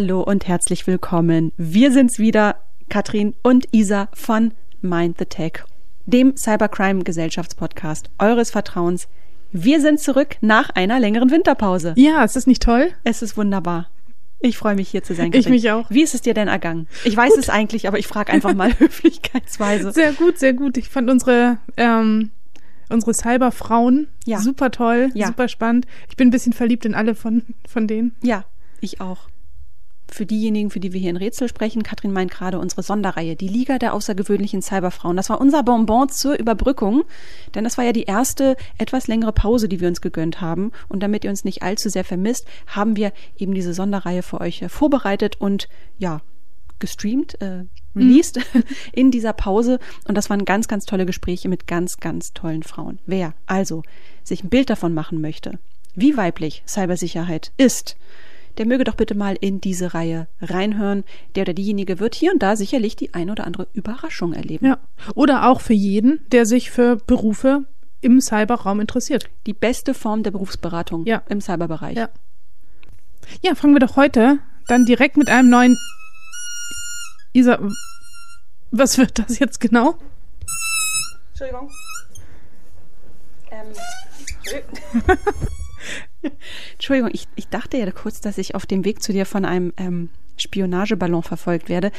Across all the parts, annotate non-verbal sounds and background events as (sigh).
Hallo und herzlich willkommen. Wir sind's wieder, Katrin und Isa von Mind the Tech, dem Cybercrime Gesellschaftspodcast eures Vertrauens. Wir sind zurück nach einer längeren Winterpause. Ja, ist das nicht toll? Es ist wunderbar. Ich freue mich hier zu sein. Katrin. Ich mich auch. Wie ist es dir denn ergangen? Ich weiß gut. es eigentlich, aber ich frage einfach mal (laughs) höflichkeitsweise. Sehr gut, sehr gut. Ich fand unsere ähm, unsere Cyberfrauen ja. super toll, ja. super spannend. Ich bin ein bisschen verliebt in alle von von denen. Ja, ich auch. Für diejenigen, für die wir hier in Rätsel sprechen, Katrin meint gerade unsere Sonderreihe, die Liga der außergewöhnlichen Cyberfrauen. Das war unser Bonbon zur Überbrückung, denn das war ja die erste etwas längere Pause, die wir uns gegönnt haben. Und damit ihr uns nicht allzu sehr vermisst, haben wir eben diese Sonderreihe für euch äh, vorbereitet und ja, gestreamt, äh, released mhm. (laughs) in dieser Pause. Und das waren ganz, ganz tolle Gespräche mit ganz, ganz tollen Frauen. Wer also sich ein Bild davon machen möchte, wie weiblich Cybersicherheit ist, der möge doch bitte mal in diese Reihe reinhören. Der oder diejenige wird hier und da sicherlich die ein oder andere Überraschung erleben. Ja. Oder auch für jeden, der sich für Berufe im Cyberraum interessiert. Die beste Form der Berufsberatung ja. im Cyberbereich. Ja. ja, fangen wir doch heute dann direkt mit einem neuen. Isa, was wird das jetzt genau? Entschuldigung. Ähm. (laughs) (laughs) (laughs) Entschuldigung, ich, ich dachte ja kurz, dass ich auf dem Weg zu dir von einem ähm, Spionageballon verfolgt werde.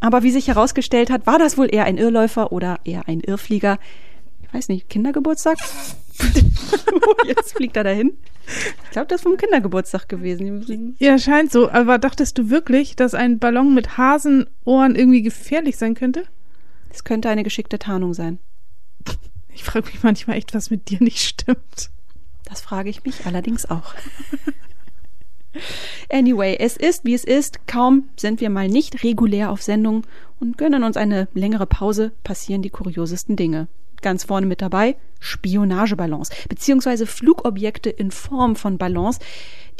Aber wie sich herausgestellt hat, war das wohl eher ein Irrläufer oder eher ein Irrflieger. Ich weiß nicht, Kindergeburtstag? (laughs) Jetzt fliegt er dahin. Ich glaube, das ist vom Kindergeburtstag gewesen. Ja, scheint so. Aber dachtest du wirklich, dass ein Ballon mit Hasenohren irgendwie gefährlich sein könnte? Es könnte eine geschickte Tarnung sein. Ich frage mich manchmal echt, was mit dir nicht stimmt. Das frage ich mich allerdings auch. Anyway, es ist, wie es ist. Kaum sind wir mal nicht regulär auf Sendung und gönnen uns eine längere Pause, passieren die kuriosesten Dinge. Ganz vorne mit dabei Spionageballons, beziehungsweise Flugobjekte in Form von Ballons,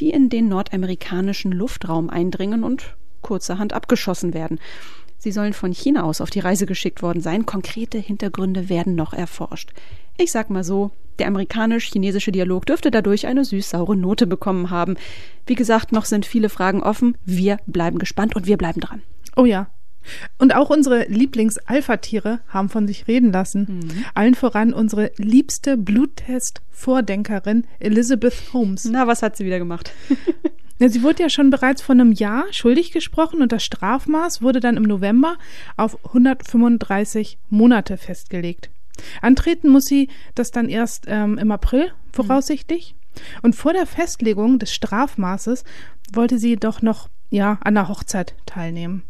die in den nordamerikanischen Luftraum eindringen und kurzerhand abgeschossen werden. Sie sollen von China aus auf die Reise geschickt worden sein. Konkrete Hintergründe werden noch erforscht. Ich sag mal so, der amerikanisch-chinesische Dialog dürfte dadurch eine süß-saure Note bekommen haben. Wie gesagt, noch sind viele Fragen offen. Wir bleiben gespannt und wir bleiben dran. Oh ja. Und auch unsere Lieblings-Alpha-Tiere haben von sich reden lassen. Mhm. Allen voran unsere liebste Bluttest-Vordenkerin Elizabeth Holmes. Na, was hat sie wieder gemacht? (laughs) Sie wurde ja schon bereits vor einem Jahr schuldig gesprochen und das Strafmaß wurde dann im November auf 135 Monate festgelegt. Antreten muss sie das dann erst ähm, im April voraussichtlich. Mhm. Und vor der Festlegung des Strafmaßes wollte sie doch noch ja an der Hochzeit teilnehmen.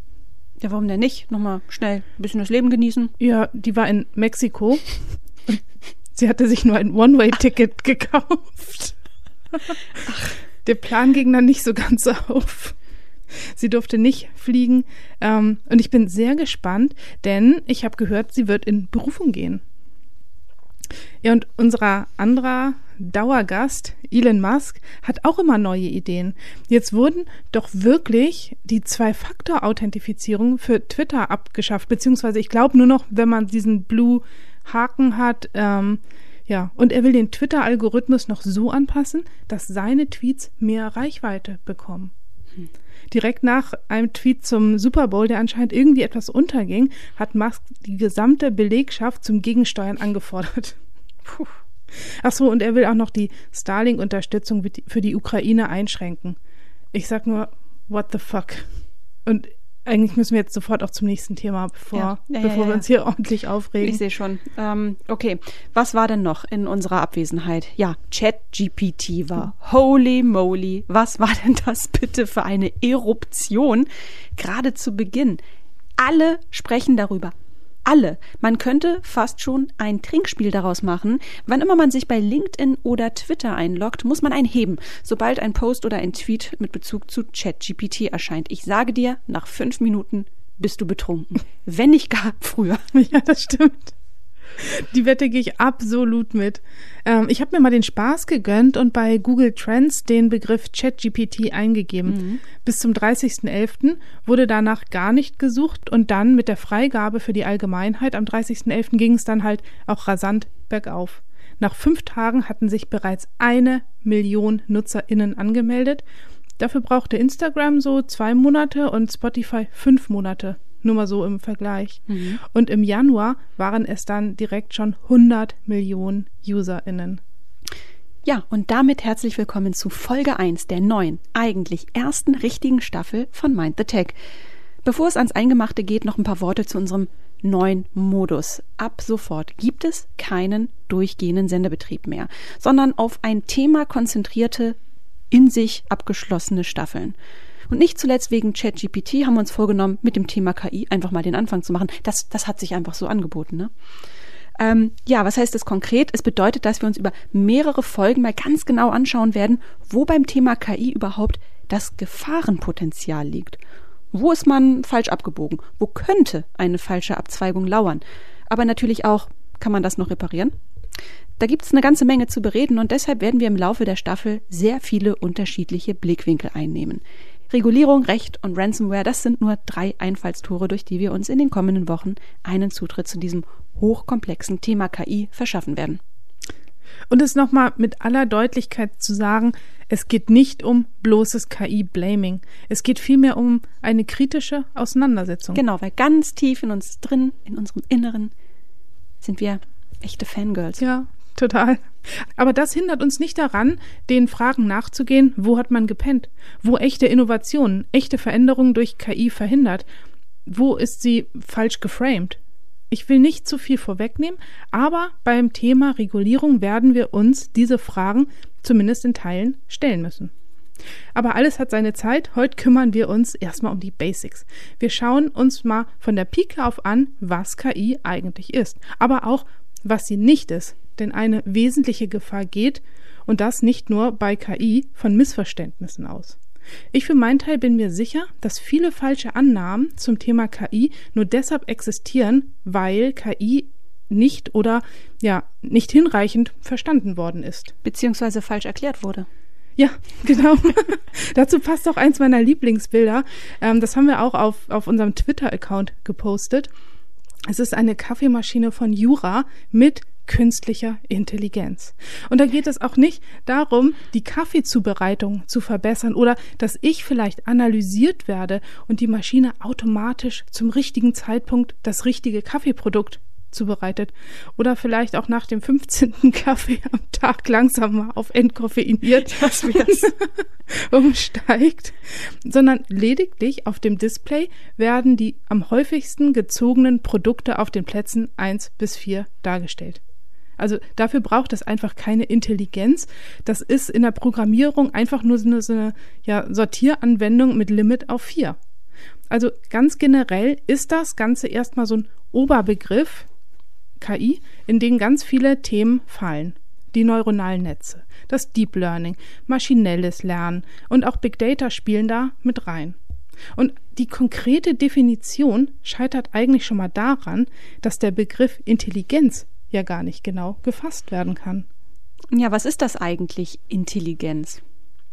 Ja, warum denn nicht? Nochmal schnell ein bisschen das Leben genießen. Ja, die war in Mexiko. sie hatte sich nur ein One-Way-Ticket (laughs) gekauft. Ach. Der Plan ging dann nicht so ganz auf. Sie durfte nicht fliegen. Ähm, und ich bin sehr gespannt, denn ich habe gehört, sie wird in Berufung gehen. Ja, und unser anderer Dauergast, Elon Musk, hat auch immer neue Ideen. Jetzt wurden doch wirklich die Zwei-Faktor-Authentifizierung für Twitter abgeschafft, beziehungsweise ich glaube nur noch, wenn man diesen Blue-Haken hat, ähm, ja, und er will den Twitter-Algorithmus noch so anpassen, dass seine Tweets mehr Reichweite bekommen. Hm. Direkt nach einem Tweet zum Super Bowl, der anscheinend irgendwie etwas unterging, hat Musk die gesamte Belegschaft zum Gegensteuern angefordert. (laughs) Puh. Ach so, und er will auch noch die Starlink-Unterstützung für die Ukraine einschränken. Ich sag nur, what the fuck? Und eigentlich müssen wir jetzt sofort auch zum nächsten Thema, bevor, ja, ja, bevor ja, wir uns hier ordentlich aufregen. Ich sehe schon. Ähm, okay, was war denn noch in unserer Abwesenheit? Ja, ChatGPT war. Holy moly, was war denn das bitte für eine Eruption? Gerade zu Beginn. Alle sprechen darüber alle. Man könnte fast schon ein Trinkspiel daraus machen. Wann immer man sich bei LinkedIn oder Twitter einloggt, muss man einheben, sobald ein Post oder ein Tweet mit Bezug zu ChatGPT erscheint. Ich sage dir, nach fünf Minuten bist du betrunken. Wenn nicht gar früher. (laughs) Ja, das stimmt. Die Wette gehe ich absolut mit. Ähm, ich habe mir mal den Spaß gegönnt und bei Google Trends den Begriff ChatGPT eingegeben. Mhm. Bis zum 30.11. wurde danach gar nicht gesucht und dann mit der Freigabe für die Allgemeinheit am 30.11. ging es dann halt auch rasant bergauf. Nach fünf Tagen hatten sich bereits eine Million NutzerInnen angemeldet Dafür brauchte Instagram so zwei Monate und Spotify fünf Monate. Nur mal so im Vergleich. Mhm. Und im Januar waren es dann direkt schon 100 Millionen UserInnen. Ja, und damit herzlich willkommen zu Folge 1 der neuen, eigentlich ersten richtigen Staffel von Mind the Tech. Bevor es ans Eingemachte geht, noch ein paar Worte zu unserem neuen Modus. Ab sofort gibt es keinen durchgehenden Sendebetrieb mehr, sondern auf ein Thema konzentrierte, in sich abgeschlossene Staffeln. Und nicht zuletzt wegen ChatGPT haben wir uns vorgenommen, mit dem Thema KI einfach mal den Anfang zu machen. Das, das hat sich einfach so angeboten. Ne? Ähm, ja, was heißt das konkret? Es bedeutet, dass wir uns über mehrere Folgen mal ganz genau anschauen werden, wo beim Thema KI überhaupt das Gefahrenpotenzial liegt. Wo ist man falsch abgebogen? Wo könnte eine falsche Abzweigung lauern? Aber natürlich auch, kann man das noch reparieren? Da gibt es eine ganze Menge zu bereden und deshalb werden wir im Laufe der Staffel sehr viele unterschiedliche Blickwinkel einnehmen. Regulierung, Recht und Ransomware, das sind nur drei Einfallstore, durch die wir uns in den kommenden Wochen einen Zutritt zu diesem hochkomplexen Thema KI verschaffen werden. Und es nochmal mit aller Deutlichkeit zu sagen, es geht nicht um bloßes KI-Blaming. Es geht vielmehr um eine kritische Auseinandersetzung. Genau, weil ganz tief in uns drin, in unserem Inneren, sind wir echte Fangirls. Ja, total. Aber das hindert uns nicht daran, den Fragen nachzugehen, wo hat man gepennt? Wo echte Innovationen, echte Veränderungen durch KI verhindert? Wo ist sie falsch geframed? Ich will nicht zu viel vorwegnehmen, aber beim Thema Regulierung werden wir uns diese Fragen zumindest in Teilen stellen müssen. Aber alles hat seine Zeit. Heute kümmern wir uns erstmal um die Basics. Wir schauen uns mal von der Pike auf an, was KI eigentlich ist, aber auch, was sie nicht ist denn eine wesentliche Gefahr geht, und das nicht nur bei KI, von Missverständnissen aus. Ich für meinen Teil bin mir sicher, dass viele falsche Annahmen zum Thema KI nur deshalb existieren, weil KI nicht oder ja nicht hinreichend verstanden worden ist. Beziehungsweise falsch erklärt wurde. Ja, (laughs) genau. (laughs) Dazu passt auch eins meiner Lieblingsbilder. Ähm, das haben wir auch auf, auf unserem Twitter-Account gepostet. Es ist eine Kaffeemaschine von Jura mit künstlicher Intelligenz. Und da geht es auch nicht darum, die Kaffeezubereitung zu verbessern oder dass ich vielleicht analysiert werde und die Maschine automatisch zum richtigen Zeitpunkt das richtige Kaffeeprodukt zubereitet oder vielleicht auch nach dem 15. (laughs) Kaffee am Tag langsam mal auf entkoffeiniert (laughs) (laughs) das umsteigt, sondern lediglich auf dem Display werden die am häufigsten gezogenen Produkte auf den Plätzen 1 bis 4 dargestellt. Also dafür braucht es einfach keine Intelligenz. Das ist in der Programmierung einfach nur so eine, so eine ja, Sortieranwendung mit Limit auf vier. Also ganz generell ist das Ganze erstmal so ein Oberbegriff KI, in den ganz viele Themen fallen. Die neuronalen Netze, das Deep Learning, maschinelles Lernen und auch Big Data spielen da mit rein. Und die konkrete Definition scheitert eigentlich schon mal daran, dass der Begriff Intelligenz ja gar nicht genau gefasst werden kann. Ja, was ist das eigentlich, Intelligenz?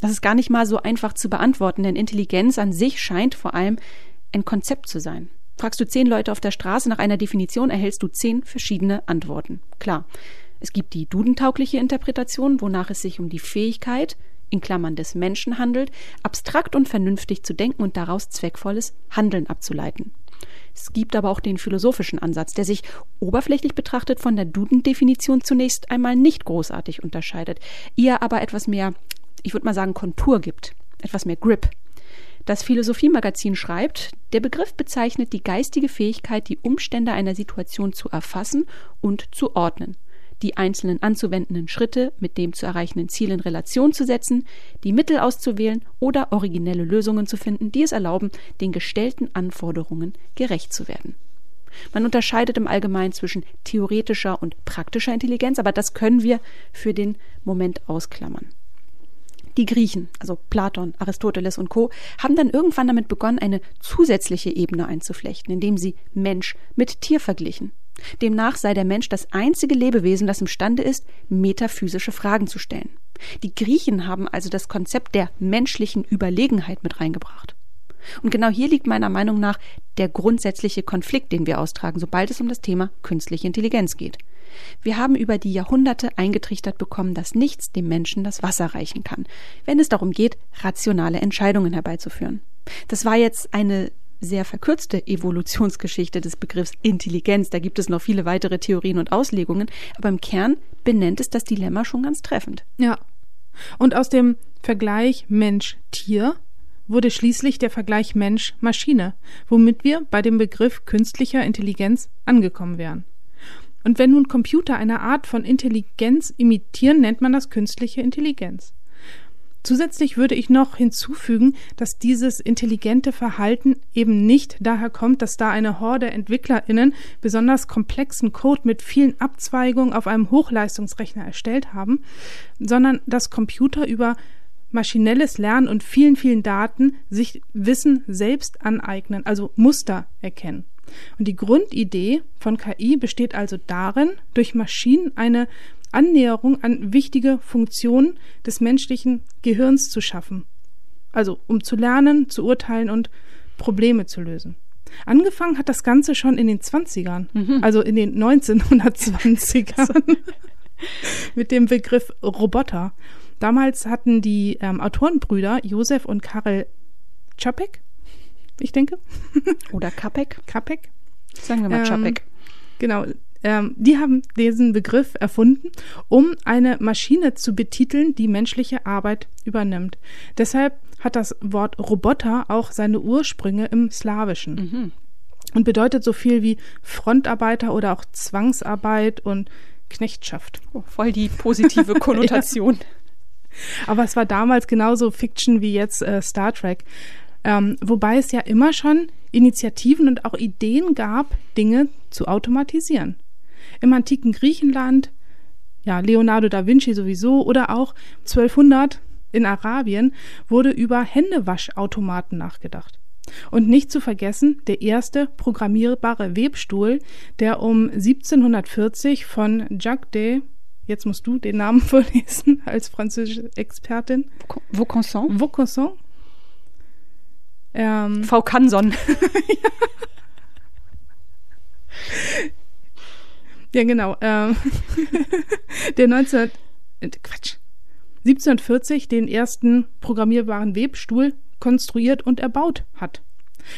Das ist gar nicht mal so einfach zu beantworten, denn Intelligenz an sich scheint vor allem ein Konzept zu sein. Fragst du zehn Leute auf der Straße nach einer Definition, erhältst du zehn verschiedene Antworten. Klar, es gibt die dudentaugliche Interpretation, wonach es sich um die Fähigkeit, in Klammern des Menschen handelt, abstrakt und vernünftig zu denken und daraus zweckvolles Handeln abzuleiten. Es gibt aber auch den philosophischen Ansatz, der sich oberflächlich betrachtet von der Duden-Definition zunächst einmal nicht großartig unterscheidet, ihr aber etwas mehr, ich würde mal sagen, Kontur gibt, etwas mehr Grip. Das Philosophiemagazin schreibt, der Begriff bezeichnet die geistige Fähigkeit, die Umstände einer Situation zu erfassen und zu ordnen die einzelnen anzuwendenden Schritte mit dem zu erreichenden Ziel in Relation zu setzen, die Mittel auszuwählen oder originelle Lösungen zu finden, die es erlauben, den gestellten Anforderungen gerecht zu werden. Man unterscheidet im Allgemeinen zwischen theoretischer und praktischer Intelligenz, aber das können wir für den Moment ausklammern. Die Griechen, also Platon, Aristoteles und Co., haben dann irgendwann damit begonnen, eine zusätzliche Ebene einzuflechten, indem sie Mensch mit Tier verglichen. Demnach sei der Mensch das einzige Lebewesen, das imstande ist, metaphysische Fragen zu stellen. Die Griechen haben also das Konzept der menschlichen Überlegenheit mit reingebracht. Und genau hier liegt meiner Meinung nach der grundsätzliche Konflikt, den wir austragen, sobald es um das Thema künstliche Intelligenz geht. Wir haben über die Jahrhunderte eingetrichtert bekommen, dass nichts dem Menschen das Wasser reichen kann, wenn es darum geht, rationale Entscheidungen herbeizuführen. Das war jetzt eine sehr verkürzte Evolutionsgeschichte des Begriffs Intelligenz. Da gibt es noch viele weitere Theorien und Auslegungen, aber im Kern benennt es das Dilemma schon ganz treffend. Ja. Und aus dem Vergleich Mensch-Tier wurde schließlich der Vergleich Mensch-Maschine, womit wir bei dem Begriff künstlicher Intelligenz angekommen wären. Und wenn nun Computer eine Art von Intelligenz imitieren, nennt man das künstliche Intelligenz. Zusätzlich würde ich noch hinzufügen, dass dieses intelligente Verhalten eben nicht daher kommt, dass da eine Horde EntwicklerInnen besonders komplexen Code mit vielen Abzweigungen auf einem Hochleistungsrechner erstellt haben, sondern dass Computer über maschinelles Lernen und vielen, vielen Daten sich Wissen selbst aneignen, also Muster erkennen. Und die Grundidee von KI besteht also darin, durch Maschinen eine Annäherung an wichtige Funktionen des menschlichen Gehirns zu schaffen. Also um zu lernen, zu urteilen und Probleme zu lösen. Angefangen hat das Ganze schon in den 20ern, mhm. also in den 1920ern (laughs) mit dem Begriff Roboter. Damals hatten die ähm, Autorenbrüder Josef und Karel Čapek, ich denke. Oder Kapek. Kapek. Sagen wir mal ähm, Čapek. Genau, ähm, die haben diesen Begriff erfunden, um eine Maschine zu betiteln, die menschliche Arbeit übernimmt. Deshalb hat das Wort Roboter auch seine Ursprünge im Slawischen. Mhm. Und bedeutet so viel wie Frontarbeiter oder auch Zwangsarbeit und Knechtschaft. Oh, voll die positive (laughs) Konnotation. ja. Aber es war damals genauso Fiction wie jetzt äh, Star Trek. Ähm, wobei es ja immer schon Initiativen und auch Ideen gab, Dinge zu automatisieren im antiken Griechenland, ja, Leonardo da Vinci sowieso oder auch 1200 in Arabien wurde über Händewaschautomaten nachgedacht. Und nicht zu vergessen, der erste programmierbare Webstuhl, der um 1740 von Jacques de, jetzt musst du den Namen (laughs) vorlesen als französische Expertin. Vaucanson. Vaucanson. Ähm, V. Canson. (laughs) (laughs) Ja, genau. Ähm, (laughs) der 19, äh, Quatsch, 1740 den ersten programmierbaren Webstuhl konstruiert und erbaut hat.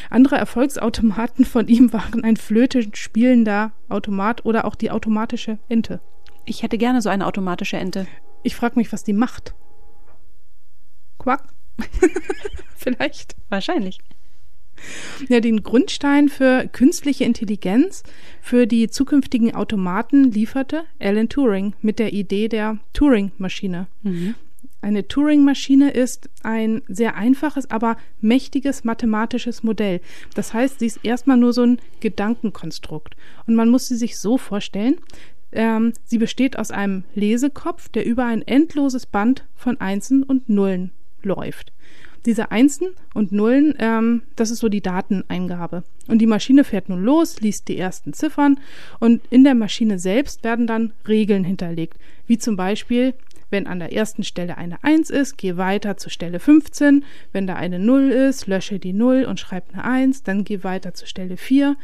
Andere Erfolgsautomaten von ihm waren ein Flöte spielender Automat oder auch die automatische Ente. Ich hätte gerne so eine automatische Ente. Ich frage mich, was die macht. Quack. (laughs) Vielleicht. Wahrscheinlich. Ja, den Grundstein für künstliche Intelligenz für die zukünftigen Automaten lieferte Alan Turing mit der Idee der Turing-Maschine. Mhm. Eine Turing-Maschine ist ein sehr einfaches, aber mächtiges mathematisches Modell. Das heißt, sie ist erstmal nur so ein Gedankenkonstrukt. Und man muss sie sich so vorstellen, ähm, sie besteht aus einem Lesekopf, der über ein endloses Band von Einsen und Nullen läuft diese Einsen und Nullen, ähm, das ist so die Dateneingabe. Und die Maschine fährt nun los, liest die ersten Ziffern und in der Maschine selbst werden dann Regeln hinterlegt, wie zum Beispiel, wenn an der ersten Stelle eine 1 ist, geh weiter zur Stelle 15. Wenn da eine 0 ist, lösche die 0 und schreib eine 1, dann geh weiter zur Stelle 4.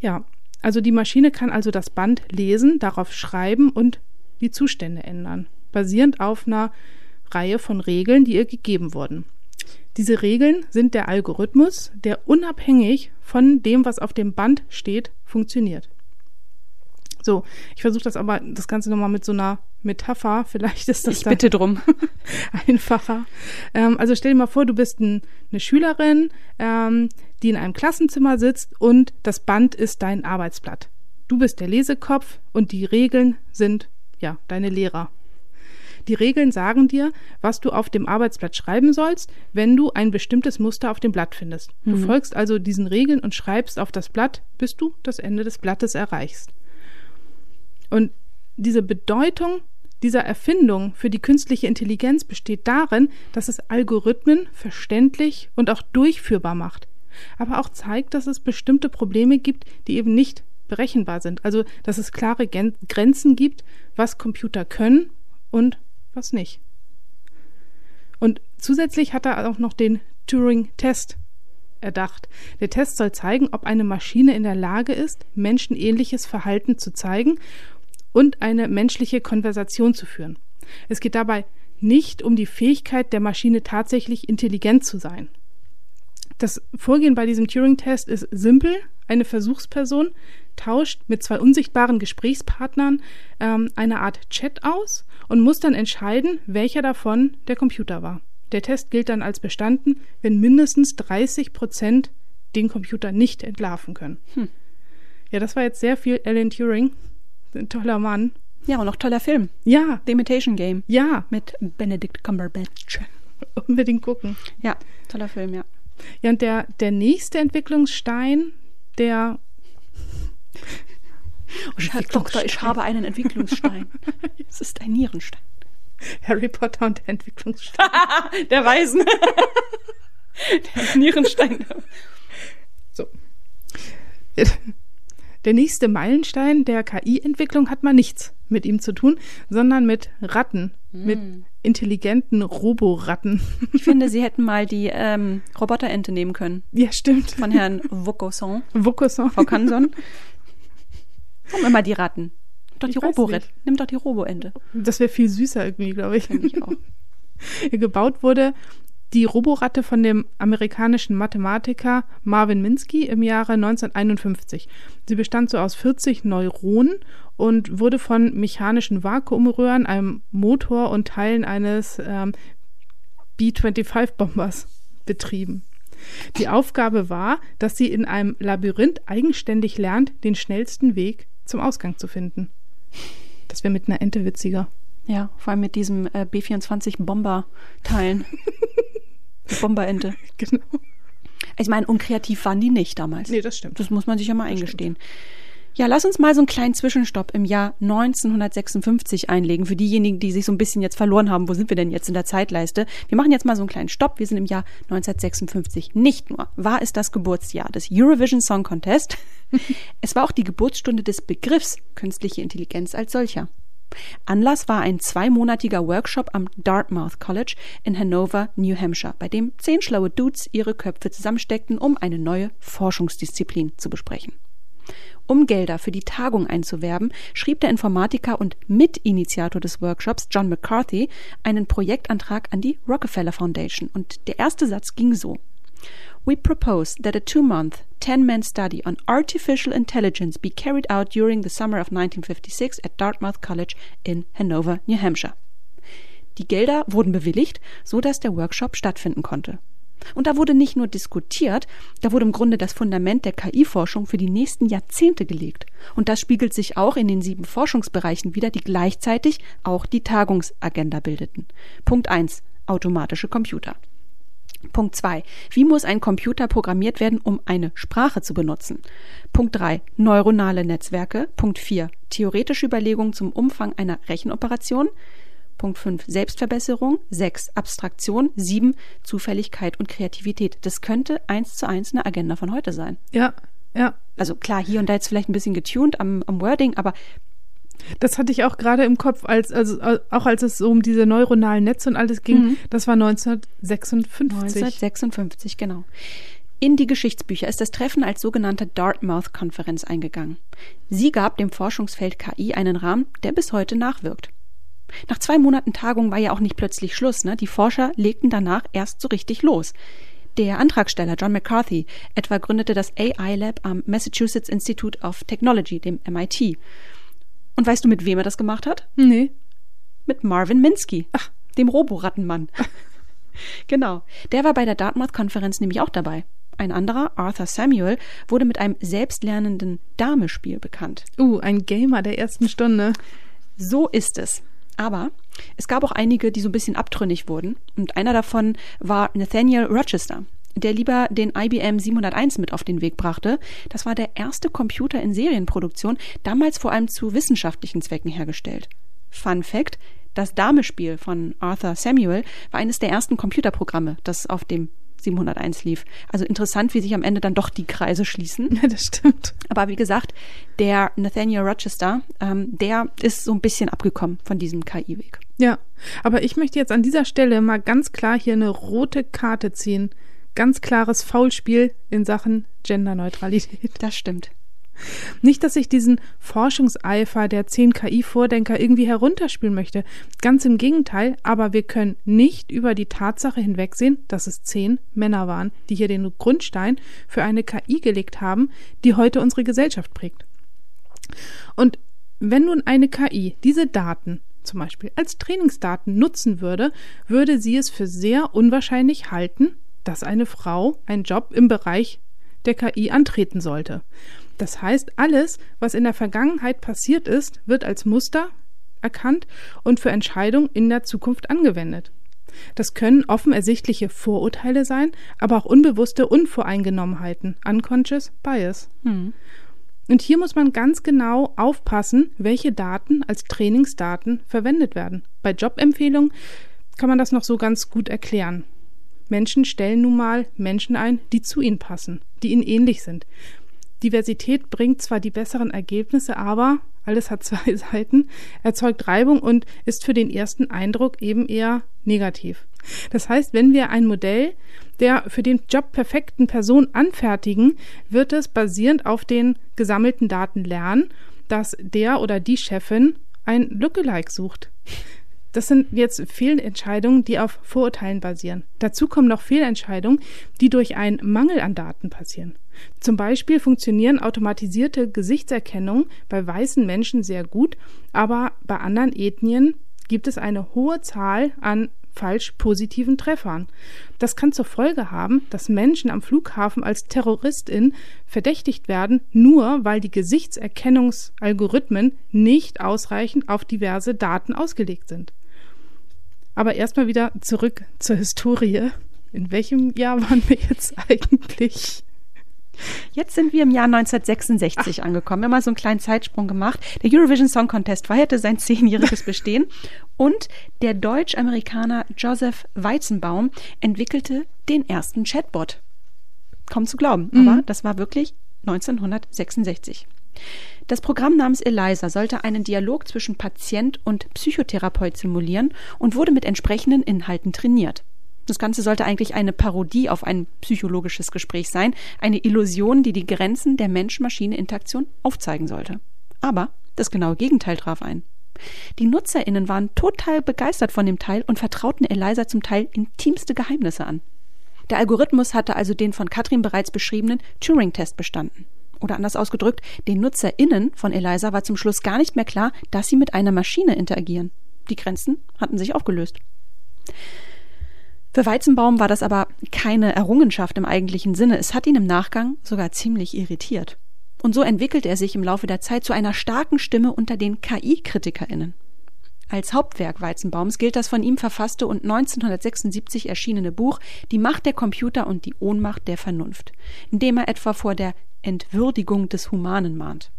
Ja, also die Maschine kann also das Band lesen, darauf schreiben und die Zustände ändern, basierend auf einer Reihe von Regeln, die ihr gegeben wurden. Diese Regeln sind der Algorithmus, der unabhängig von dem, was auf dem Band steht, funktioniert. So, ich versuche das aber, das Ganze nochmal mit so einer Metapher, (laughs) vielleicht ist das ich bitte drum (laughs) einfacher. Ähm, also stell dir mal vor, du bist ein, eine Schülerin, ähm, die in einem Klassenzimmer sitzt und das Band ist dein Arbeitsblatt. Du bist der Lesekopf und die Regeln sind ja deine Lehrer. Die Regeln sagen dir, was du auf dem Arbeitsblatt schreiben sollst, wenn du ein bestimmtes Muster auf dem Blatt findest. Du mhm. folgst also diesen Regeln und schreibst auf das Blatt, bis du das Ende des Blattes erreichst. Und diese Bedeutung dieser Erfindung für die künstliche Intelligenz besteht darin, dass es Algorithmen verständlich und auch durchführbar macht, aber auch zeigt, dass es bestimmte Probleme gibt, die eben nicht berechenbar sind. Also, dass es klare Grenzen gibt, was Computer können und was nicht. Und zusätzlich hat er auch noch den Turing-Test erdacht. Der Test soll zeigen, ob eine Maschine in der Lage ist, menschenähnliches Verhalten zu zeigen und eine menschliche Konversation zu führen. Es geht dabei nicht um die Fähigkeit der Maschine tatsächlich intelligent zu sein. Das Vorgehen bei diesem Turing-Test ist simpel. Eine Versuchsperson tauscht mit zwei unsichtbaren Gesprächspartnern ähm, eine Art Chat aus und muss dann entscheiden, welcher davon der Computer war. Der Test gilt dann als bestanden, wenn mindestens 30 Prozent den Computer nicht entlarven können. Hm. Ja, das war jetzt sehr viel Alan Turing. Ein toller Mann. Ja, und auch toller Film. Ja. The Imitation Game. Ja. Mit Benedict Cumberbatch. (laughs) Unbedingt gucken. Ja, toller Film, ja. Ja, und der, der nächste Entwicklungsstein, der. Oh, Herr Doktor, ich habe einen Entwicklungsstein. (laughs) es ist ein Nierenstein. Harry Potter und der Entwicklungsstein. (laughs) der Weisen. der Nierenstein. So. Der nächste Meilenstein der KI-Entwicklung hat mal nichts mit ihm zu tun, sondern mit Ratten, mm. mit intelligenten Roboratten. Ich finde, sie hätten mal die ähm, Roboterente nehmen können. Ja, stimmt. Von Herrn Vaucanson. Vaucanson. Vaucanson. Nimm immer die Ratten. Nimm doch die Roborette. Nimm doch die Roboente. Das wäre viel süßer irgendwie, glaube ich. Finde ich auch. (laughs) Gebaut wurde die Roboratte von dem amerikanischen Mathematiker Marvin Minsky im Jahre 1951. Sie bestand so aus 40 Neuronen und wurde von mechanischen Vakuumröhren, einem Motor und Teilen eines ähm, B-25-Bombers betrieben. Die Aufgabe war, dass sie in einem Labyrinth eigenständig lernt, den schnellsten Weg zum Ausgang zu finden. Das wäre mit einer Ente witziger. Ja, vor allem mit diesem äh, B-24-Bomber-Teilen. (laughs) Bomberente. Genau. Ich meine, unkreativ waren die nicht damals. Nee, das stimmt. Das muss man sich ja mal eingestehen. Ja, lass uns mal so einen kleinen Zwischenstopp im Jahr 1956 einlegen. Für diejenigen, die sich so ein bisschen jetzt verloren haben, wo sind wir denn jetzt in der Zeitleiste? Wir machen jetzt mal so einen kleinen Stopp. Wir sind im Jahr 1956. Nicht nur war es das Geburtsjahr des Eurovision Song Contest, (laughs) es war auch die Geburtsstunde des Begriffs künstliche Intelligenz als solcher. Anlass war ein zweimonatiger Workshop am Dartmouth College in Hanover, New Hampshire, bei dem zehn schlaue Dudes ihre Köpfe zusammensteckten, um eine neue Forschungsdisziplin zu besprechen. Um Gelder für die Tagung einzuwerben, schrieb der Informatiker und Mitinitiator des Workshops, John McCarthy, einen Projektantrag an die Rockefeller Foundation. Und der erste Satz ging so. We propose that a two-month, 10-man study on artificial intelligence be carried out during the summer of 1956 at Dartmouth College in Hanover, New Hampshire. Die Gelder wurden bewilligt, so dass der Workshop stattfinden konnte. Und da wurde nicht nur diskutiert, da wurde im Grunde das Fundament der KI-Forschung für die nächsten Jahrzehnte gelegt. Und das spiegelt sich auch in den sieben Forschungsbereichen wider, die gleichzeitig auch die Tagungsagenda bildeten. Punkt eins: Automatische Computer. Punkt 2. Wie muss ein Computer programmiert werden, um eine Sprache zu benutzen? Punkt 3. Neuronale Netzwerke. Punkt 4. Theoretische Überlegungen zum Umfang einer Rechenoperation. Punkt 5. Selbstverbesserung. 6. Abstraktion. 7. Zufälligkeit und Kreativität. Das könnte eins zu eins eine Agenda von heute sein. Ja, ja. Also klar, hier und da jetzt vielleicht ein bisschen getuned am, am Wording, aber das hatte ich auch gerade im Kopf, als, also auch als es so um diese neuronalen Netze und alles ging. Mhm. Das war 1956. 1956, genau. In die Geschichtsbücher ist das Treffen als sogenannte Dartmouth-Konferenz eingegangen. Sie gab dem Forschungsfeld KI einen Rahmen, der bis heute nachwirkt. Nach zwei Monaten Tagung war ja auch nicht plötzlich Schluss. Ne? Die Forscher legten danach erst so richtig los. Der Antragsteller John McCarthy etwa gründete das AI Lab am Massachusetts Institute of Technology, dem MIT. Und weißt du, mit wem er das gemacht hat? Nee. Mit Marvin Minsky, Ach. dem Roborattenmann. (laughs) genau. Der war bei der Dartmouth-Konferenz nämlich auch dabei. Ein anderer, Arthur Samuel, wurde mit einem selbstlernenden Damespiel bekannt. Uh, ein Gamer der ersten Stunde. So ist es. Aber es gab auch einige, die so ein bisschen abtrünnig wurden. Und einer davon war Nathaniel Rochester der lieber den IBM 701 mit auf den Weg brachte. Das war der erste Computer in Serienproduktion, damals vor allem zu wissenschaftlichen Zwecken hergestellt. Fun Fact: Das Damespiel von Arthur Samuel war eines der ersten Computerprogramme, das auf dem 701 lief. Also interessant, wie sich am Ende dann doch die Kreise schließen. (laughs) Ja, das stimmt. Aber wie gesagt, der Nathaniel Rochester, ähm, der ist so ein bisschen abgekommen von diesem KI-Weg. Ja, aber ich möchte jetzt an dieser Stelle mal ganz klar hier eine rote Karte ziehen ganz klares Foulspiel in Sachen Genderneutralität. Das stimmt. Nicht, dass ich diesen Forschungseifer der 10 KI-Vordenker irgendwie herunterspielen möchte. Ganz im Gegenteil, aber wir können nicht über die Tatsache hinwegsehen, dass es zehn Männer waren, die hier den Grundstein für eine KI gelegt haben, die heute unsere Gesellschaft prägt. Und wenn nun eine KI diese Daten zum Beispiel als Trainingsdaten nutzen würde, würde sie es für sehr unwahrscheinlich halten, dass eine Frau einen Job im Bereich der KI antreten sollte. Das heißt, alles, was in der Vergangenheit passiert ist, wird als Muster erkannt und für Entscheidungen in der Zukunft angewendet. Das können offen ersichtliche Vorurteile sein, aber auch unbewusste Unvoreingenommenheiten, unconscious bias. Hm. Und hier muss man ganz genau aufpassen, welche Daten als Trainingsdaten verwendet werden. Bei Jobempfehlungen kann man das noch so ganz gut erklären. Menschen stellen nun mal Menschen ein, die zu ihnen passen, die ihnen ähnlich sind. Diversität bringt zwar die besseren Ergebnisse, aber alles hat zwei (laughs) Seiten, erzeugt Reibung und ist für den ersten Eindruck eben eher negativ. Das heißt, wenn wir ein Modell der für den Job perfekten Person anfertigen, wird es basierend auf den gesammelten Daten lernen, dass der oder die Chefin ein Lookalike sucht. Das sind jetzt Fehlentscheidungen, die auf Vorurteilen basieren. Dazu kommen noch Fehlentscheidungen, die durch einen Mangel an Daten passieren. Zum Beispiel funktionieren automatisierte Gesichtserkennung bei weißen Menschen sehr gut, aber bei anderen Ethnien gibt es eine hohe Zahl an falsch positiven Treffern. Das kann zur Folge haben, dass Menschen am Flughafen als Terroristin verdächtigt werden, nur weil die Gesichtserkennungsalgorithmen nicht ausreichend auf diverse Daten ausgelegt sind. Aber erstmal wieder zurück zur Historie. In welchem Jahr waren wir jetzt (laughs) eigentlich? Jetzt sind wir im Jahr 1966 Ach. angekommen. Wir haben mal so einen kleinen Zeitsprung gemacht. Der Eurovision Song Contest feierte sein zehnjähriges (laughs) Bestehen und der Deutsch-Amerikaner Joseph Weizenbaum entwickelte den ersten Chatbot. Kaum zu glauben, mhm. aber das war wirklich 1966. Das Programm namens ELISA sollte einen Dialog zwischen Patient und Psychotherapeut simulieren und wurde mit entsprechenden Inhalten trainiert. Das Ganze sollte eigentlich eine Parodie auf ein psychologisches Gespräch sein, eine Illusion, die die Grenzen der Mensch-Maschine-Interaktion aufzeigen sollte. Aber das genaue Gegenteil traf ein. Die NutzerInnen waren total begeistert von dem Teil und vertrauten Eliza zum Teil intimste Geheimnisse an. Der Algorithmus hatte also den von Katrin bereits beschriebenen Turing-Test bestanden. Oder anders ausgedrückt, den NutzerInnen von Eliza war zum Schluss gar nicht mehr klar, dass sie mit einer Maschine interagieren. Die Grenzen hatten sich aufgelöst. Für Weizenbaum war das aber keine Errungenschaft im eigentlichen Sinne. Es hat ihn im Nachgang sogar ziemlich irritiert. Und so entwickelte er sich im Laufe der Zeit zu einer starken Stimme unter den KI-KritikerInnen. Als Hauptwerk Weizenbaums gilt das von ihm verfasste und 1976 erschienene Buch Die Macht der Computer und die Ohnmacht der Vernunft, in dem er etwa vor der Entwürdigung des Humanen mahnt.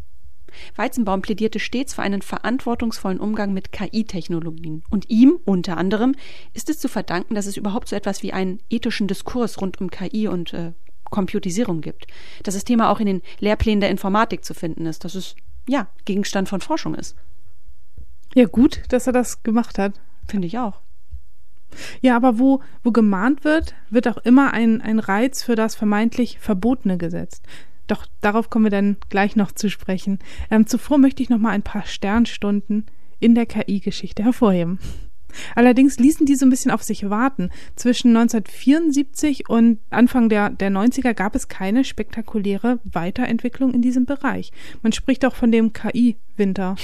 Weizenbaum plädierte stets für einen verantwortungsvollen Umgang mit KI-Technologien. Und ihm, unter anderem, ist es zu verdanken, dass es überhaupt so etwas wie einen ethischen Diskurs rund um KI und äh, Computisierung gibt. Dass das Thema auch in den Lehrplänen der Informatik zu finden ist. Dass es, ja, Gegenstand von Forschung ist. Ja, gut, dass er das gemacht hat. Finde ich auch. Ja, aber wo, wo gemahnt wird, wird auch immer ein, ein Reiz für das vermeintlich Verbotene gesetzt. Doch darauf kommen wir dann gleich noch zu sprechen. Ähm, zuvor möchte ich noch mal ein paar Sternstunden in der KI-Geschichte hervorheben. Allerdings ließen die so ein bisschen auf sich warten. Zwischen 1974 und Anfang der, der 90er gab es keine spektakuläre Weiterentwicklung in diesem Bereich. Man spricht auch von dem KI-Winter.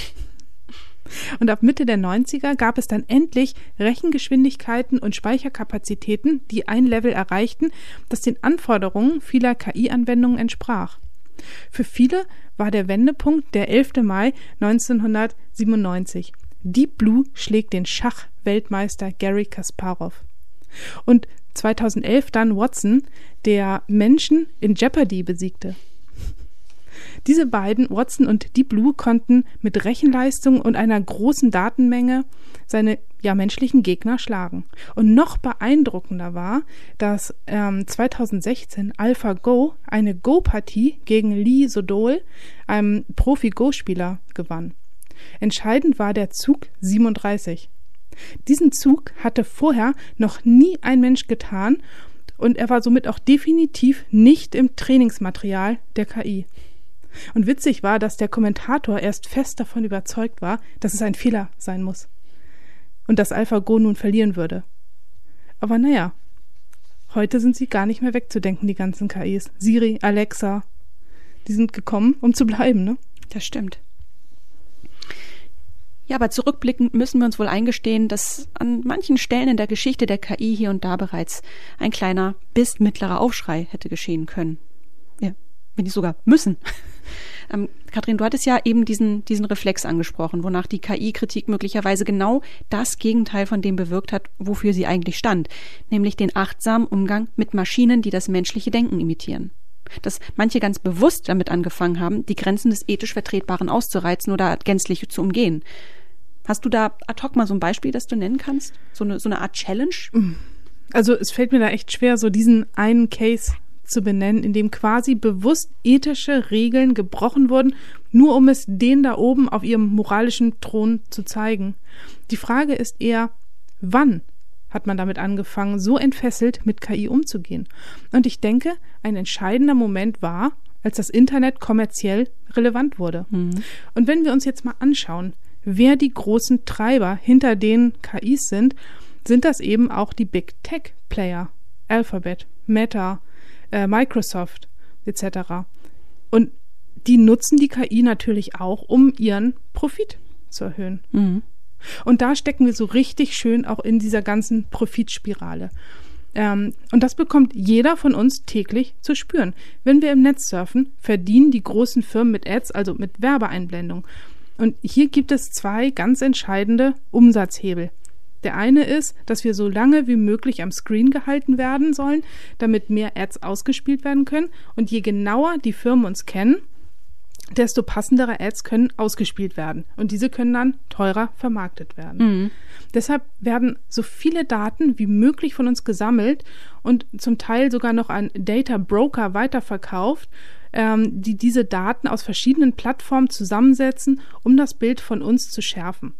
Und ab Mitte der 90er gab es dann endlich Rechengeschwindigkeiten und Speicherkapazitäten, die ein Level erreichten, das den Anforderungen vieler KI-Anwendungen entsprach. Für viele war der Wendepunkt der 11. Mai 1997. Deep Blue schlägt den Schachweltmeister Gary Kasparov. Und 2011 dann Watson, der Menschen in Jeopardy besiegte. Diese beiden, Watson und Deep Blue, konnten mit Rechenleistung und einer großen Datenmenge seine ja, menschlichen Gegner schlagen. Und noch beeindruckender war, dass ähm, 2016 AlphaGo eine Go-Partie gegen Lee Sodol, einem Profi-Go-Spieler, gewann. Entscheidend war der Zug 37. Diesen Zug hatte vorher noch nie ein Mensch getan und er war somit auch definitiv nicht im Trainingsmaterial der KI. Und witzig war, dass der Kommentator erst fest davon überzeugt war, dass es ein Fehler sein muss. Und dass AlphaGo nun verlieren würde. Aber naja, heute sind sie gar nicht mehr wegzudenken, die ganzen KIs. Siri, Alexa, die sind gekommen, um zu bleiben, ne? Das stimmt. Ja, aber zurückblickend müssen wir uns wohl eingestehen, dass an manchen Stellen in der Geschichte der KI hier und da bereits ein kleiner bis mittlerer Aufschrei hätte geschehen können. Ja, wenn nicht sogar müssen. Ähm, Kathrin, du hattest ja eben diesen, diesen Reflex angesprochen, wonach die KI-Kritik möglicherweise genau das Gegenteil von dem bewirkt hat, wofür sie eigentlich stand, nämlich den achtsamen Umgang mit Maschinen, die das menschliche Denken imitieren dass manche ganz bewusst damit angefangen haben, die Grenzen des ethisch Vertretbaren auszureizen oder gänzlich zu umgehen. Hast du da ad hoc mal so ein Beispiel, das du nennen kannst? So eine, so eine Art Challenge? Also es fällt mir da echt schwer, so diesen einen Case zu benennen, in dem quasi bewusst ethische Regeln gebrochen wurden, nur um es denen da oben auf ihrem moralischen Thron zu zeigen. Die Frage ist eher, wann hat man damit angefangen, so entfesselt mit KI umzugehen. Und ich denke, ein entscheidender Moment war, als das Internet kommerziell relevant wurde. Mhm. Und wenn wir uns jetzt mal anschauen, wer die großen Treiber hinter den KIs sind, sind das eben auch die Big Tech Player. Alphabet, Meta, äh, Microsoft etc. Und die nutzen die KI natürlich auch, um ihren Profit zu erhöhen. Mhm. Und da stecken wir so richtig schön auch in dieser ganzen Profitspirale. Ähm, und das bekommt jeder von uns täglich zu spüren. Wenn wir im Netz surfen, verdienen die großen Firmen mit Ads, also mit Werbeeinblendung. Und hier gibt es zwei ganz entscheidende Umsatzhebel. Der eine ist, dass wir so lange wie möglich am Screen gehalten werden sollen, damit mehr Ads ausgespielt werden können. Und je genauer die Firmen uns kennen, desto passendere Ads können ausgespielt werden. Und diese können dann teurer vermarktet werden. Mhm. Deshalb werden so viele Daten wie möglich von uns gesammelt und zum Teil sogar noch an Data Broker weiterverkauft, ähm, die diese Daten aus verschiedenen Plattformen zusammensetzen, um das Bild von uns zu schärfen.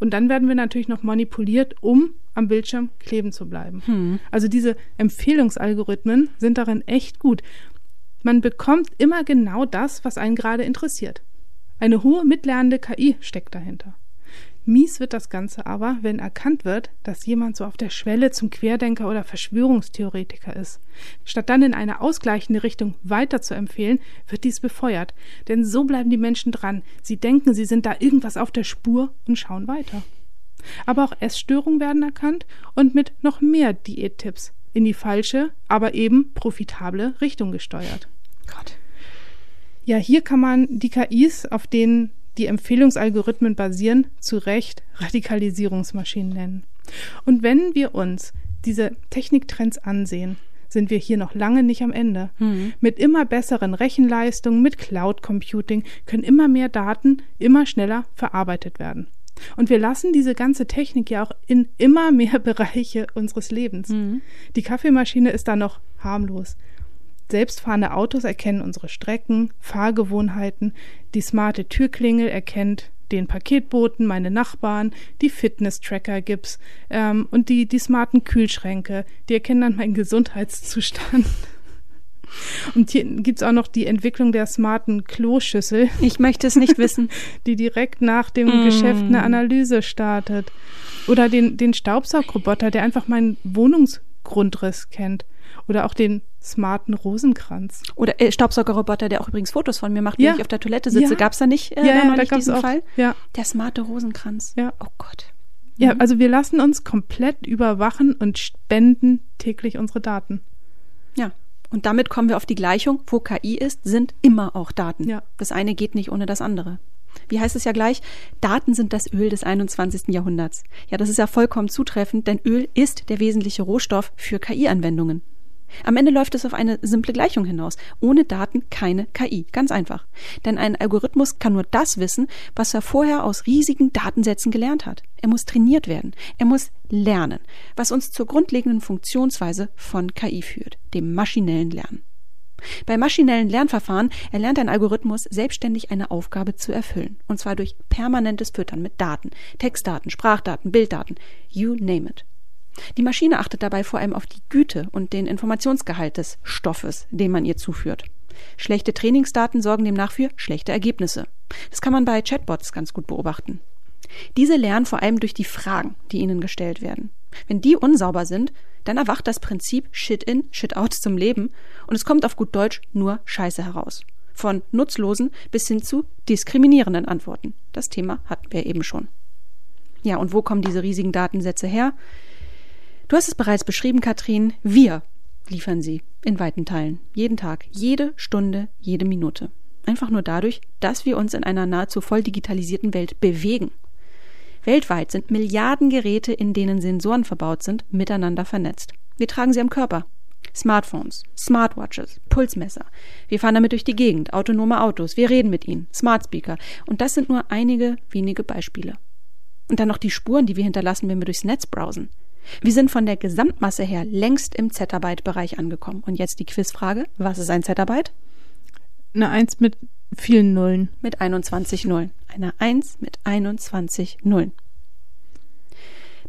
Und dann werden wir natürlich noch manipuliert, um am Bildschirm kleben zu bleiben. Hm. Also diese Empfehlungsalgorithmen sind darin echt gut. Man bekommt immer genau das, was einen gerade interessiert. Eine hohe mitlernende KI steckt dahinter. Mies wird das Ganze aber, wenn erkannt wird, dass jemand so auf der Schwelle zum Querdenker oder Verschwörungstheoretiker ist. Statt dann in eine ausgleichende Richtung weiter zu empfehlen, wird dies befeuert. Denn so bleiben die Menschen dran. Sie denken, sie sind da irgendwas auf der Spur und schauen weiter. Aber auch Essstörungen werden erkannt und mit noch mehr Diättipps in die falsche, aber eben profitable Richtung gesteuert. Gott. Ja, hier kann man die KIs, auf denen die Empfehlungsalgorithmen basieren, zu Recht Radikalisierungsmaschinen nennen. Und wenn wir uns diese Techniktrends ansehen, sind wir hier noch lange nicht am Ende. Mhm. Mit immer besseren Rechenleistungen, mit Cloud Computing können immer mehr Daten immer schneller verarbeitet werden. Und wir lassen diese ganze Technik ja auch in immer mehr (laughs) Bereiche unseres Lebens. Mhm. Die Kaffeemaschine ist da noch harmlos. Selbstfahrende Autos erkennen unsere Strecken, Fahrgewohnheiten, die smarte Türklingel erkennt den Paketboten, meine Nachbarn, die Fitness-Tracker gibt's ähm, und die, die smarten Kühlschränke, die erkennen dann meinen Gesundheitszustand. (laughs) Und hier gibt's auch noch die Entwicklung der smarten Kloschüssel. (laughs) Ich möchte es nicht wissen. (laughs) Die direkt nach dem mm. Geschäft eine Analyse startet. Oder den, den Staubsaugroboter, der einfach meinen Wohnungsgrundriss kennt. Oder auch den smarten Rosenkranz. Oder äh, Staubsaugerroboter, der auch übrigens Fotos von mir macht, wenn ja. ich auf der Toilette sitze. Ja. Gab es da nicht äh, ja, da ja, diesen auch. Fall? Ja. Der smarte Rosenkranz. Ja. Oh Gott. Ja, mhm. also wir lassen uns komplett überwachen und spenden täglich unsere Daten. Ja. Und damit kommen wir auf die Gleichung, wo KI ist, sind immer auch Daten. Ja. Das eine geht nicht ohne das andere. Wie heißt es ja gleich? Daten sind das Öl des 21. Jahrhunderts. Ja, das ist ja vollkommen zutreffend, denn Öl ist der wesentliche Rohstoff für KI-Anwendungen. Am Ende läuft es auf eine simple Gleichung hinaus. Ohne Daten keine KI. Ganz einfach. Denn ein Algorithmus kann nur das wissen, was er vorher aus riesigen Datensätzen gelernt hat. Er muss trainiert werden. Er muss lernen, was uns zur grundlegenden Funktionsweise von KI führt, dem maschinellen Lernen. Bei maschinellen Lernverfahren erlernt ein Algorithmus selbstständig eine Aufgabe zu erfüllen. Und zwar durch permanentes Füttern mit Daten. Textdaten, Sprachdaten, Bilddaten. You name it. Die Maschine achtet dabei vor allem auf die Güte und den Informationsgehalt des Stoffes, den man ihr zuführt. Schlechte Trainingsdaten sorgen demnach für schlechte Ergebnisse. Das kann man bei Chatbots ganz gut beobachten. Diese lernen vor allem durch die Fragen, die ihnen gestellt werden. Wenn die unsauber sind, dann erwacht das Prinzip Shit in, Shit out zum Leben und es kommt auf gut Deutsch nur Scheiße heraus. Von nutzlosen bis hin zu diskriminierenden Antworten. Das Thema hatten wir eben schon. Ja, und wo kommen diese riesigen Datensätze her? Du hast es bereits beschrieben, Katrin. Wir liefern sie in weiten Teilen. Jeden Tag, jede Stunde, jede Minute. Einfach nur dadurch, dass wir uns in einer nahezu voll digitalisierten Welt bewegen. Weltweit sind Milliarden Geräte, in denen Sensoren verbaut sind, miteinander vernetzt. Wir tragen sie am Körper. Smartphones, Smartwatches, Pulsmesser. Wir fahren damit durch die Gegend, autonome Autos, wir reden mit ihnen, Smart Speaker. Und das sind nur einige wenige Beispiele. Und dann noch die Spuren, die wir hinterlassen, wenn wir durchs Netz browsen. Wir sind von der Gesamtmasse her längst im Zettabyte-Bereich angekommen. Und jetzt die Quizfrage. Was ist ein Zettabyte? Eine Eins mit vielen Nullen. Mit 21 Nullen. Eine Eins mit 21 Nullen.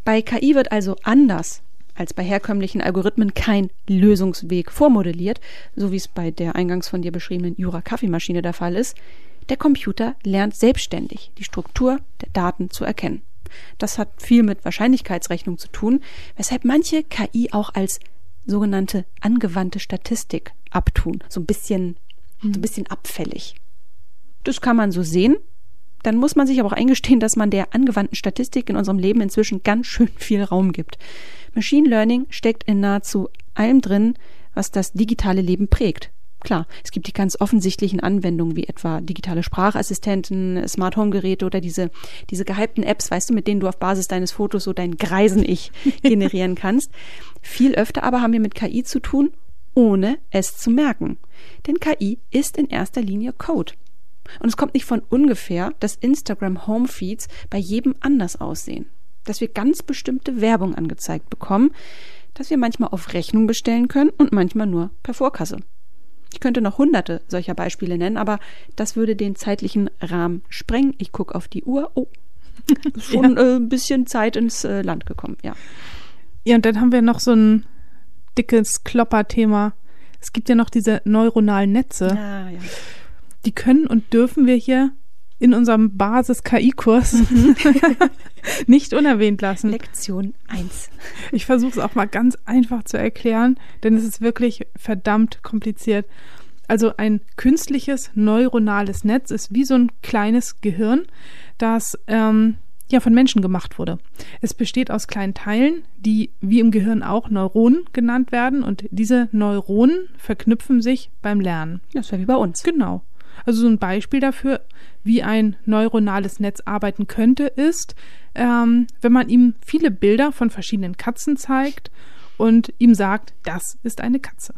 Bei KI wird also anders als bei herkömmlichen Algorithmen kein Lösungsweg vormodelliert, so wie es bei der eingangs von dir beschriebenen Jura-Kaffeemaschine der Fall ist. Der Computer lernt selbstständig die Struktur der Daten zu erkennen. Das hat viel mit Wahrscheinlichkeitsrechnung zu tun, weshalb manche KI auch als sogenannte angewandte Statistik abtun. So ein bisschen, so ein hm. bisschen abfällig. Das kann man so sehen. Dann muss man sich aber auch eingestehen, dass man der angewandten Statistik in unserem Leben inzwischen ganz schön viel Raum gibt. Machine Learning steckt in nahezu allem drin, was das digitale Leben prägt. Klar, es gibt die ganz offensichtlichen Anwendungen wie etwa digitale Sprachassistenten, Smart Home Geräte oder diese, diese gehypten Apps, weißt du, mit denen du auf Basis deines Fotos so dein Greisen-Ich (laughs) generieren kannst. Viel öfter aber haben wir mit KI zu tun, ohne es zu merken. Denn KI ist in erster Linie Code. Und es kommt nicht von ungefähr, dass Instagram Homefeeds bei jedem anders aussehen. Dass wir ganz bestimmte Werbung angezeigt bekommen, dass wir manchmal auf Rechnung bestellen können und manchmal nur per Vorkasse. Ich könnte noch hunderte solcher Beispiele nennen, aber das würde den zeitlichen Rahmen sprengen. Ich gucke auf die Uhr. Oh, (laughs) schon ja. äh, ein bisschen Zeit ins äh, Land gekommen, ja. Ja, und dann haben wir noch so ein dickes Klopperthema. Es gibt ja noch diese neuronalen Netze. Ah, ja. Die können und dürfen wir hier in unserem Basis-KI-Kurs mhm. (laughs) (laughs) nicht unerwähnt lassen. Lektion 1. Ich versuche es auch mal ganz einfach zu erklären, denn es ist wirklich verdammt kompliziert. Also ein künstliches neuronales Netz ist wie so ein kleines Gehirn, das ähm, ja von Menschen gemacht wurde. Es besteht aus kleinen Teilen, die wie im Gehirn auch Neuronen genannt werden und diese Neuronen verknüpfen sich beim Lernen. Das ja wie bei uns. Genau. Also so ein Beispiel dafür, wie ein neuronales Netz arbeiten könnte, ist, ähm, wenn man ihm viele Bilder von verschiedenen Katzen zeigt und ihm sagt, das ist eine Katze.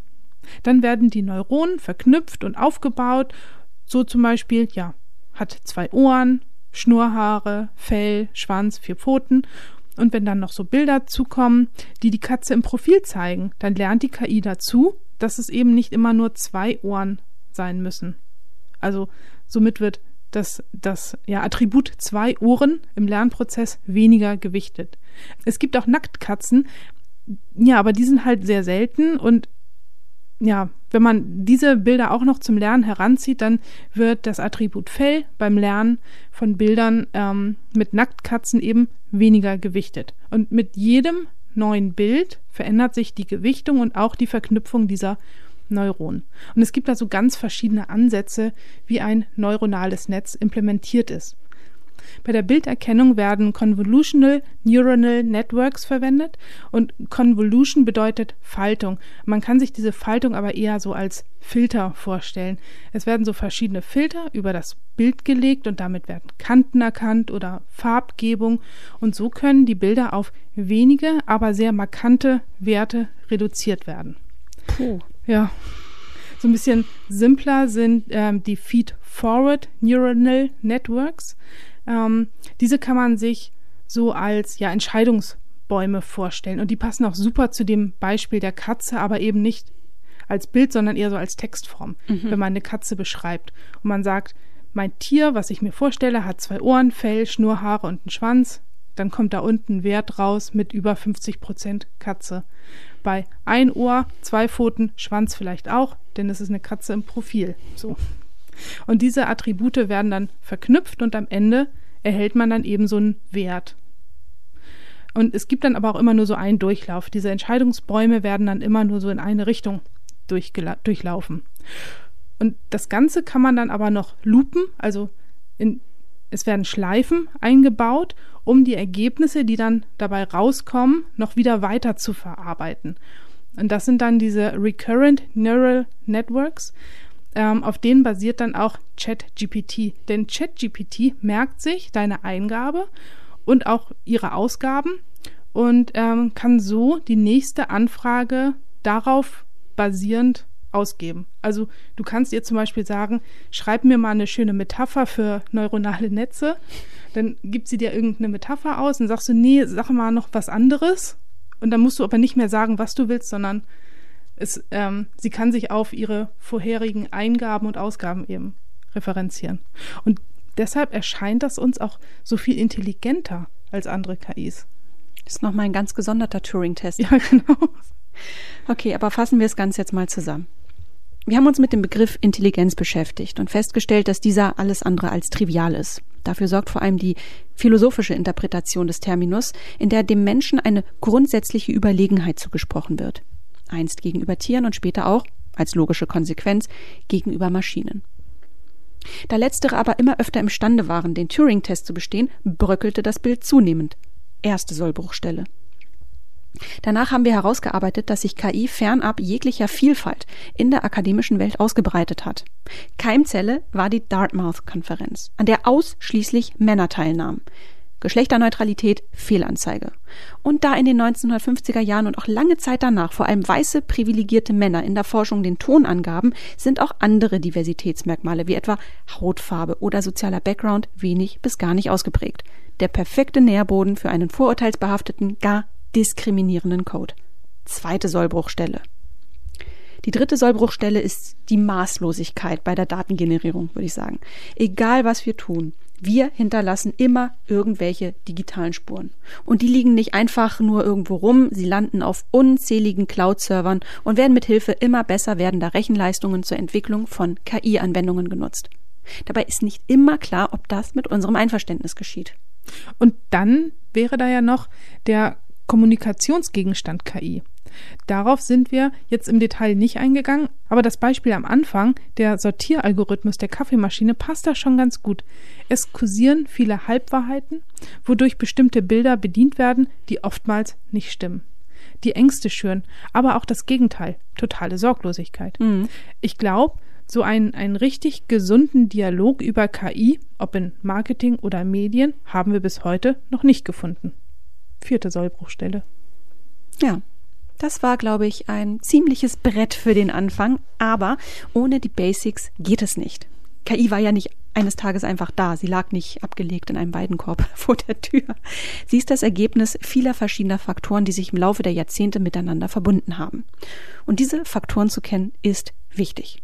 Dann werden die Neuronen verknüpft und aufgebaut. So zum Beispiel, ja, hat zwei Ohren, Schnurrhaare, Fell, Schwanz, vier Pfoten. Und wenn dann noch so Bilder zukommen, die die Katze im Profil zeigen, dann lernt die KI dazu, dass es eben nicht immer nur zwei Ohren sein müssen. Also somit wird das, das ja, Attribut zwei Ohren im Lernprozess weniger gewichtet. Es gibt auch Nacktkatzen, ja, aber die sind halt sehr selten und ja, wenn man diese Bilder auch noch zum Lernen heranzieht, dann wird das Attribut Fell beim Lernen von Bildern ähm, mit Nacktkatzen eben weniger gewichtet. Und mit jedem neuen Bild verändert sich die Gewichtung und auch die Verknüpfung dieser Neuronen. Und es gibt da so ganz verschiedene Ansätze, wie ein neuronales Netz implementiert ist. Bei der Bilderkennung werden Convolutional Neuronal Networks verwendet und Convolution bedeutet Faltung. Man kann sich diese Faltung aber eher so als Filter vorstellen. Es werden so verschiedene Filter über das Bild gelegt und damit werden Kanten erkannt oder Farbgebung und so können die Bilder auf wenige, aber sehr markante Werte reduziert werden. Puh. Ja. So ein bisschen simpler sind ähm, die Feed-Forward Neuronal Networks. Ähm, diese kann man sich so als ja, Entscheidungsbäume vorstellen. Und die passen auch super zu dem Beispiel der Katze, aber eben nicht als Bild, sondern eher so als Textform, mhm. wenn man eine Katze beschreibt. Und man sagt, mein Tier, was ich mir vorstelle, hat zwei Ohren, Fell, Schnurrhaare und einen Schwanz. Dann kommt da unten Wert raus mit über 50 Prozent Katze. Bei ein Ohr, zwei Pfoten, Schwanz vielleicht auch, denn es ist eine Katze im Profil. So. Und diese Attribute werden dann verknüpft und am Ende erhält man dann eben so einen Wert. Und es gibt dann aber auch immer nur so einen Durchlauf. Diese Entscheidungsbäume werden dann immer nur so in eine Richtung durchlaufen. Und das Ganze kann man dann aber noch lupen, also in, es werden Schleifen eingebaut, um die Ergebnisse, die dann dabei rauskommen, noch wieder weiter zu verarbeiten. Und das sind dann diese Recurrent Neural Networks. Ähm, auf denen basiert dann auch ChatGPT. Denn ChatGPT merkt sich deine Eingabe und auch ihre Ausgaben und ähm, kann so die nächste Anfrage darauf basierend ausgeben. Also du kannst ihr zum Beispiel sagen, schreib mir mal eine schöne Metapher für neuronale Netze. Dann gibt sie dir irgendeine Metapher aus und sagst du, nee, sag mal noch was anderes. Und dann musst du aber nicht mehr sagen, was du willst, sondern es, ähm, sie kann sich auf ihre vorherigen Eingaben und Ausgaben eben referenzieren. Und deshalb erscheint das uns auch so viel intelligenter als andere KIs. Das ist nochmal ein ganz gesonderter Turing-Test. Ja, (laughs) genau. Okay, aber fassen wir das Ganze jetzt mal zusammen. Wir haben uns mit dem Begriff Intelligenz beschäftigt und festgestellt, dass dieser alles andere als trivial ist. Dafür sorgt vor allem die philosophische Interpretation des Terminus, in der dem Menschen eine grundsätzliche Überlegenheit zugesprochen wird. Einst gegenüber Tieren und später auch, als logische Konsequenz, gegenüber Maschinen. Da letztere aber immer öfter imstande waren, den Turing-Test zu bestehen, bröckelte das Bild zunehmend. Erste Sollbruchstelle. Danach haben wir herausgearbeitet, dass sich KI fernab jeglicher Vielfalt in der akademischen Welt ausgebreitet hat. Keimzelle war die Dartmouth-Konferenz, an der ausschließlich Männer teilnahmen. Geschlechterneutralität, Fehlanzeige. Und da in den 1950er Jahren und auch lange Zeit danach vor allem weiße privilegierte Männer in der Forschung den Ton angaben, sind auch andere Diversitätsmerkmale wie etwa Hautfarbe oder sozialer Background wenig bis gar nicht ausgeprägt. Der perfekte Nährboden für einen vorurteilsbehafteten, gar diskriminierenden Code. Zweite Sollbruchstelle. Die dritte Sollbruchstelle ist die Maßlosigkeit bei der Datengenerierung, würde ich sagen. Egal was wir tun, wir hinterlassen immer irgendwelche digitalen Spuren. Und die liegen nicht einfach nur irgendwo rum, sie landen auf unzähligen Cloud-Servern und werden mit Hilfe immer besser werdender Rechenleistungen zur Entwicklung von KI-Anwendungen genutzt. Dabei ist nicht immer klar, ob das mit unserem Einverständnis geschieht. Und dann wäre da ja noch der Kommunikationsgegenstand KI. Darauf sind wir jetzt im Detail nicht eingegangen, aber das Beispiel am Anfang, der Sortieralgorithmus der Kaffeemaschine, passt da schon ganz gut. Es kursieren viele Halbwahrheiten, wodurch bestimmte Bilder bedient werden, die oftmals nicht stimmen. Die Ängste schüren, aber auch das Gegenteil, totale Sorglosigkeit. Mhm. Ich glaube, so einen, einen richtig gesunden Dialog über KI, ob in Marketing oder Medien, haben wir bis heute noch nicht gefunden. Vierte Sollbruchstelle. Ja, das war, glaube ich, ein ziemliches Brett für den Anfang, aber ohne die Basics geht es nicht. KI war ja nicht eines Tages einfach da. Sie lag nicht abgelegt in einem Weidenkorb (laughs) vor der Tür. Sie ist das Ergebnis vieler verschiedener Faktoren, die sich im Laufe der Jahrzehnte miteinander verbunden haben. Und diese Faktoren zu kennen, ist wichtig.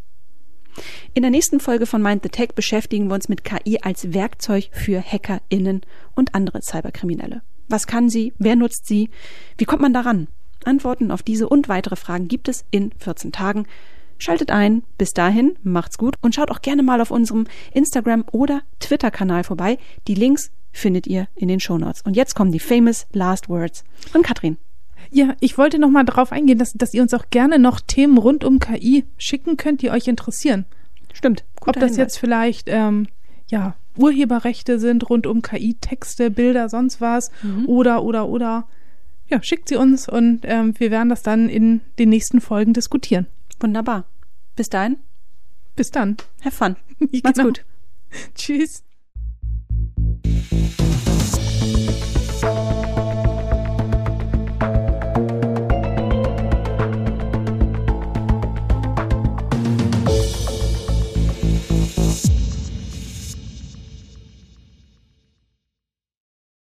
In der nächsten Folge von Mind the Tech beschäftigen wir uns mit KI als Werkzeug für HackerInnen und andere Cyberkriminelle. Was kann sie? Wer nutzt sie? Wie kommt man daran? Antworten auf diese und weitere Fragen gibt es in 14 Tagen. Schaltet ein. Bis dahin, macht's gut und schaut auch gerne mal auf unserem Instagram- oder Twitter-Kanal vorbei. Die Links findet ihr in den Shownotes. Und jetzt kommen die famous last words von Katrin. Ja, ich wollte noch mal darauf eingehen, dass, dass ihr uns auch gerne noch Themen rund um KI schicken könnt, die euch interessieren. Stimmt. Ob das Hinweis. jetzt vielleicht ähm, ja Urheberrechte sind rund um KI, Texte, Bilder, sonst was mhm. oder oder oder ja, schickt sie uns und ähm, wir werden das dann in den nächsten Folgen diskutieren. Wunderbar. Bis dahin. Bis dann. Have fun. (laughs) Macht's genau. gut. Tschüss.